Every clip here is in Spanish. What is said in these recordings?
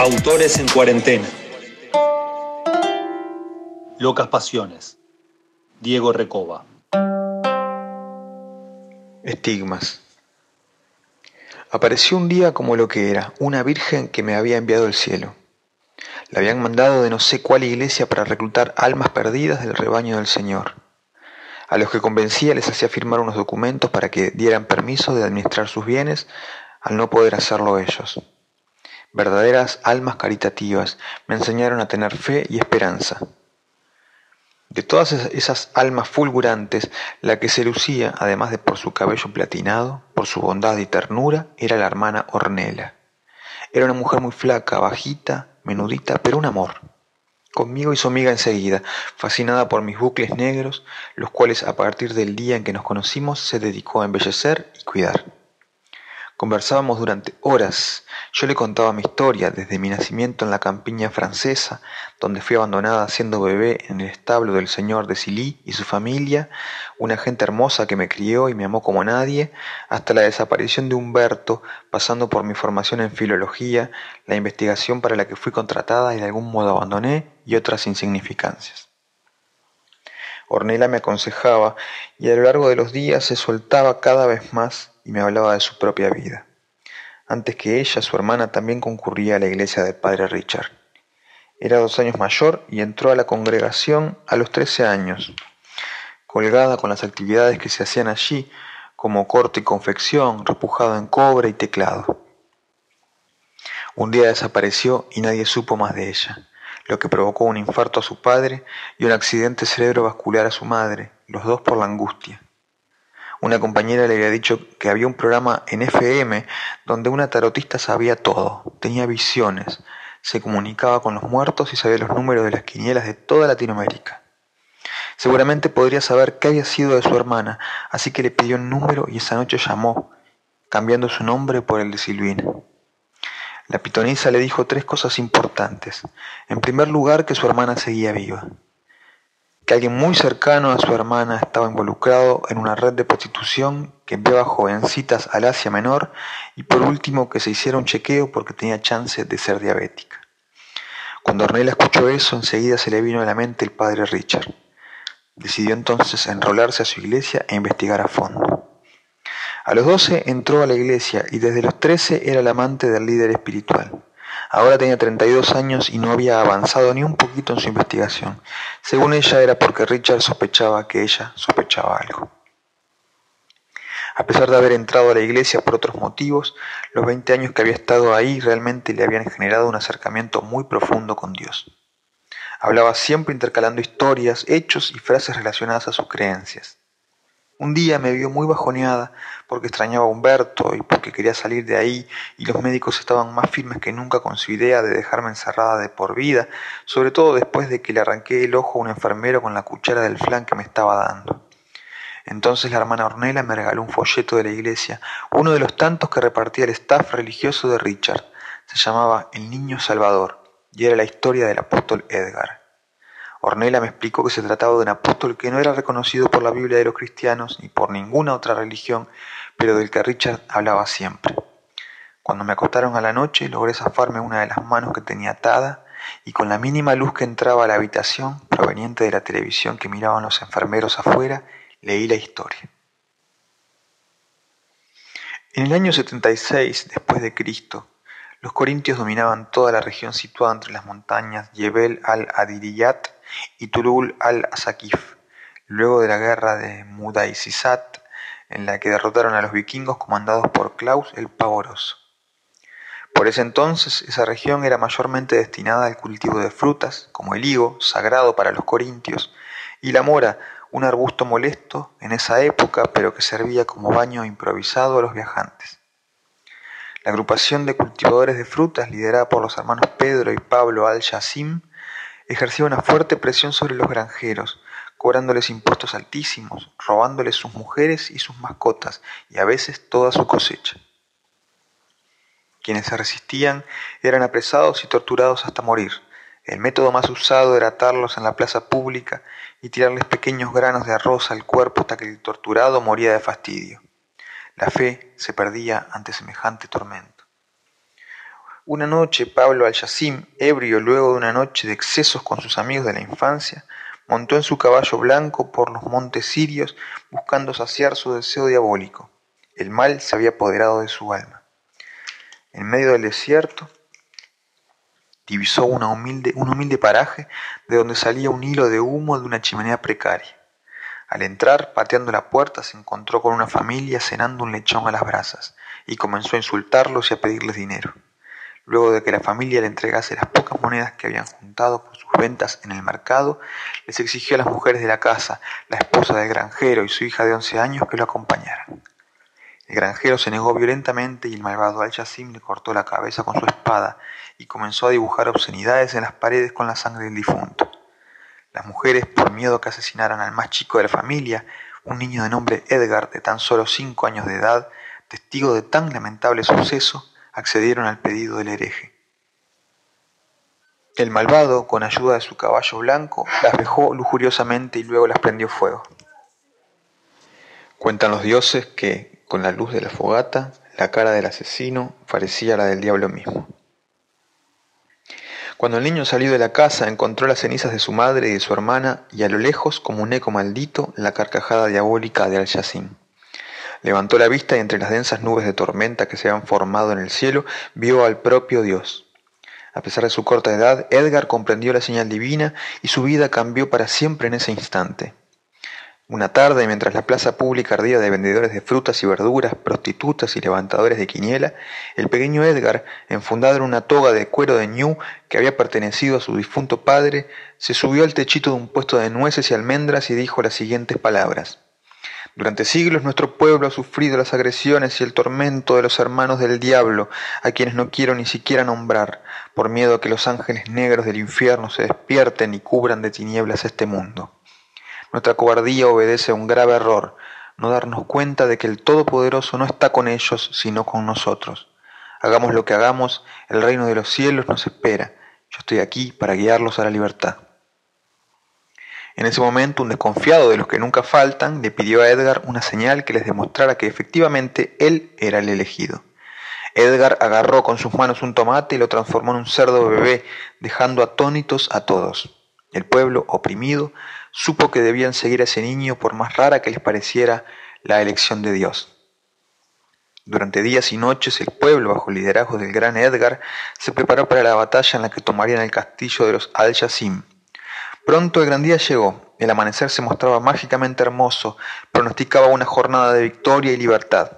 Autores en cuarentena. Locas Pasiones. Diego Recoba. Estigmas. Apareció un día como lo que era, una virgen que me había enviado el cielo. La habían mandado de no sé cuál iglesia para reclutar almas perdidas del rebaño del Señor. A los que convencía les hacía firmar unos documentos para que dieran permiso de administrar sus bienes al no poder hacerlo ellos verdaderas almas caritativas, me enseñaron a tener fe y esperanza. De todas esas almas fulgurantes, la que se lucía, además de por su cabello platinado, por su bondad y ternura, era la hermana Ornela. Era una mujer muy flaca, bajita, menudita, pero un amor. Conmigo hizo amiga enseguida, fascinada por mis bucles negros, los cuales a partir del día en que nos conocimos se dedicó a embellecer y cuidar. Conversábamos durante horas. Yo le contaba mi historia desde mi nacimiento en la campiña francesa, donde fui abandonada siendo bebé en el establo del señor de Silly y su familia, una gente hermosa que me crió y me amó como nadie, hasta la desaparición de Humberto, pasando por mi formación en filología, la investigación para la que fui contratada y de algún modo abandoné, y otras insignificancias. Ornella me aconsejaba y a lo largo de los días se soltaba cada vez más y me hablaba de su propia vida. Antes que ella, su hermana también concurría a la iglesia del padre Richard. Era dos años mayor y entró a la congregación a los trece años, colgada con las actividades que se hacían allí, como corte y confección, repujado en cobre y teclado. Un día desapareció y nadie supo más de ella, lo que provocó un infarto a su padre y un accidente cerebrovascular a su madre, los dos por la angustia. Una compañera le había dicho que había un programa en FM donde una tarotista sabía todo, tenía visiones, se comunicaba con los muertos y sabía los números de las quinielas de toda Latinoamérica. Seguramente podría saber qué había sido de su hermana, así que le pidió un número y esa noche llamó, cambiando su nombre por el de Silvina. La pitonisa le dijo tres cosas importantes. En primer lugar, que su hermana seguía viva que alguien muy cercano a su hermana estaba involucrado en una red de prostitución que enviaba jovencitas al Asia Menor y por último que se hiciera un chequeo porque tenía chance de ser diabética. Cuando Ornella escuchó eso, enseguida se le vino a la mente el padre Richard. Decidió entonces enrolarse a su iglesia e investigar a fondo. A los 12 entró a la iglesia y desde los 13 era el amante del líder espiritual. Ahora tenía 32 años y no había avanzado ni un poquito en su investigación. Según ella era porque Richard sospechaba que ella sospechaba algo. A pesar de haber entrado a la iglesia por otros motivos, los 20 años que había estado ahí realmente le habían generado un acercamiento muy profundo con Dios. Hablaba siempre intercalando historias, hechos y frases relacionadas a sus creencias. Un día me vio muy bajoneada porque extrañaba a Humberto y porque quería salir de ahí y los médicos estaban más firmes que nunca con su idea de dejarme encerrada de por vida, sobre todo después de que le arranqué el ojo a un enfermero con la cuchara del flan que me estaba dando. Entonces la hermana Ornella me regaló un folleto de la iglesia, uno de los tantos que repartía el staff religioso de Richard. Se llamaba El Niño Salvador y era la historia del apóstol Edgar. Ornella me explicó que se trataba de un apóstol que no era reconocido por la Biblia de los cristianos ni por ninguna otra religión, pero del que Richard hablaba siempre. Cuando me acostaron a la noche, logré zafarme una de las manos que tenía atada y con la mínima luz que entraba a la habitación, proveniente de la televisión que miraban los enfermeros afuera, leí la historia. En el año 76 después de Cristo, los corintios dominaban toda la región situada entre las montañas Yebel al-Adiriyat y Tulul al-Asakif, luego de la guerra de Mudaisisat, en la que derrotaron a los vikingos comandados por Klaus el Pavoroso. Por ese entonces esa región era mayormente destinada al cultivo de frutas, como el higo, sagrado para los corintios, y la mora, un arbusto molesto en esa época, pero que servía como baño improvisado a los viajantes. La agrupación de cultivadores de frutas, liderada por los hermanos Pedro y Pablo al-Yassim, ejercía una fuerte presión sobre los granjeros, cobrándoles impuestos altísimos, robándoles sus mujeres y sus mascotas y a veces toda su cosecha. Quienes se resistían eran apresados y torturados hasta morir. El método más usado era atarlos en la plaza pública y tirarles pequeños granos de arroz al cuerpo hasta que el torturado moría de fastidio. La fe se perdía ante semejante tormento. Una noche Pablo Al-Yassim, ebrio luego de una noche de excesos con sus amigos de la infancia, montó en su caballo blanco por los montes sirios buscando saciar su deseo diabólico. El mal se había apoderado de su alma. En medio del desierto, divisó una humilde, un humilde paraje de donde salía un hilo de humo de una chimenea precaria. Al entrar, pateando la puerta, se encontró con una familia cenando un lechón a las brasas y comenzó a insultarlos y a pedirles dinero. Luego de que la familia le entregase las pocas monedas que habían juntado por sus ventas en el mercado, les exigió a las mujeres de la casa, la esposa del granjero y su hija de once años, que lo acompañaran. El granjero se negó violentamente y el malvado Al-Yassim le cortó la cabeza con su espada y comenzó a dibujar obscenidades en las paredes con la sangre del difunto. Las mujeres, por miedo que asesinaran al más chico de la familia, un niño de nombre Edgar, de tan solo cinco años de edad, testigo de tan lamentable suceso, accedieron al pedido del hereje. El malvado, con ayuda de su caballo blanco, las dejó lujuriosamente y luego las prendió fuego. Cuentan los dioses que, con la luz de la fogata, la cara del asesino parecía la del diablo mismo. Cuando el niño salió de la casa encontró las cenizas de su madre y de su hermana y a lo lejos, como un eco maldito, la carcajada diabólica de Al-Yassin. Levantó la vista y entre las densas nubes de tormenta que se habían formado en el cielo vio al propio Dios. A pesar de su corta edad, Edgar comprendió la señal divina y su vida cambió para siempre en ese instante. Una tarde, mientras la plaza pública ardía de vendedores de frutas y verduras, prostitutas y levantadores de quiniela, el pequeño Edgar, enfundado en una toga de cuero de ñu que había pertenecido a su difunto padre, se subió al techito de un puesto de nueces y almendras y dijo las siguientes palabras. Durante siglos nuestro pueblo ha sufrido las agresiones y el tormento de los hermanos del diablo, a quienes no quiero ni siquiera nombrar, por miedo a que los ángeles negros del infierno se despierten y cubran de tinieblas este mundo. Nuestra cobardía obedece a un grave error, no darnos cuenta de que el Todopoderoso no está con ellos, sino con nosotros. Hagamos lo que hagamos, el reino de los cielos nos espera. Yo estoy aquí para guiarlos a la libertad. En ese momento, un desconfiado de los que nunca faltan le pidió a Edgar una señal que les demostrara que efectivamente él era el elegido. Edgar agarró con sus manos un tomate y lo transformó en un cerdo bebé, dejando atónitos a todos. El pueblo, oprimido, supo que debían seguir a ese niño por más rara que les pareciera la elección de Dios. Durante días y noches el pueblo, bajo el liderazgo del gran Edgar, se preparó para la batalla en la que tomarían el castillo de los Al-Yassim. Pronto el gran día llegó, el amanecer se mostraba mágicamente hermoso, pronosticaba una jornada de victoria y libertad.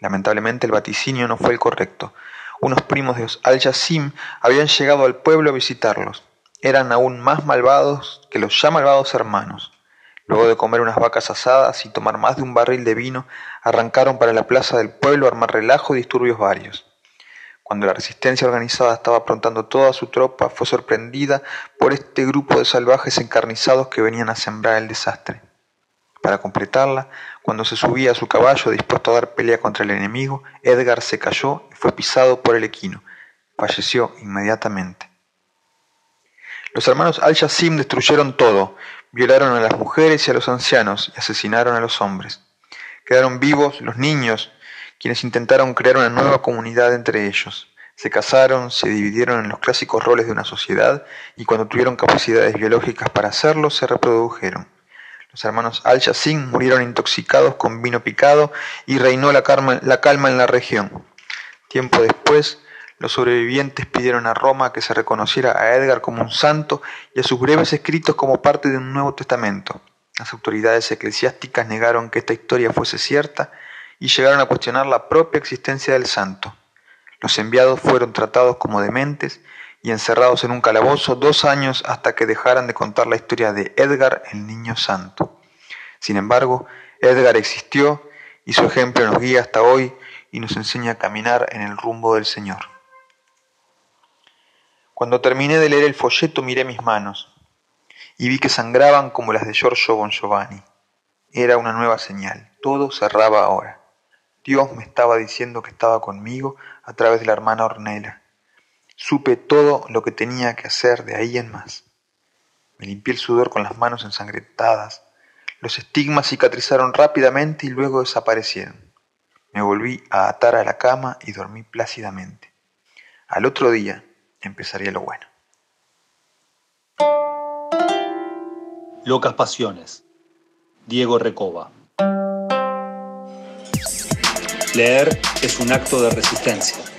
Lamentablemente el vaticinio no fue el correcto. Unos primos de los Al-Yassim habían llegado al pueblo a visitarlos. Eran aún más malvados que los ya malvados hermanos. Luego de comer unas vacas asadas y tomar más de un barril de vino, arrancaron para la plaza del pueblo a armar relajo y disturbios varios. Cuando la resistencia organizada estaba aprontando toda su tropa, fue sorprendida por este grupo de salvajes encarnizados que venían a sembrar el desastre. Para completarla, cuando se subía a su caballo dispuesto a dar pelea contra el enemigo, Edgar se cayó y fue pisado por el equino. Falleció inmediatamente. Los hermanos Al-Yassim destruyeron todo, violaron a las mujeres y a los ancianos y asesinaron a los hombres. Quedaron vivos los niños, quienes intentaron crear una nueva comunidad entre ellos. Se casaron, se dividieron en los clásicos roles de una sociedad y cuando tuvieron capacidades biológicas para hacerlo, se reprodujeron. Los hermanos Al-Yassin murieron intoxicados con vino picado y reinó la calma en la región. Tiempo después, los sobrevivientes pidieron a Roma que se reconociera a Edgar como un santo y a sus breves escritos como parte de un Nuevo Testamento. Las autoridades eclesiásticas negaron que esta historia fuese cierta y llegaron a cuestionar la propia existencia del santo. Los enviados fueron tratados como dementes y encerrados en un calabozo dos años hasta que dejaran de contar la historia de Edgar el Niño Santo. Sin embargo, Edgar existió y su ejemplo nos guía hasta hoy y nos enseña a caminar en el rumbo del Señor. Cuando terminé de leer el folleto miré mis manos y vi que sangraban como las de Giorgio Bon Giovanni. Era una nueva señal, todo cerraba ahora. Dios me estaba diciendo que estaba conmigo a través de la hermana Ornella. Supe todo lo que tenía que hacer de ahí en más. Me limpié el sudor con las manos ensangrentadas. Los estigmas cicatrizaron rápidamente y luego desaparecieron. Me volví a atar a la cama y dormí plácidamente. Al otro día empezaría lo bueno. Locas Pasiones. Diego Recoba. Leer es un acto de resistencia.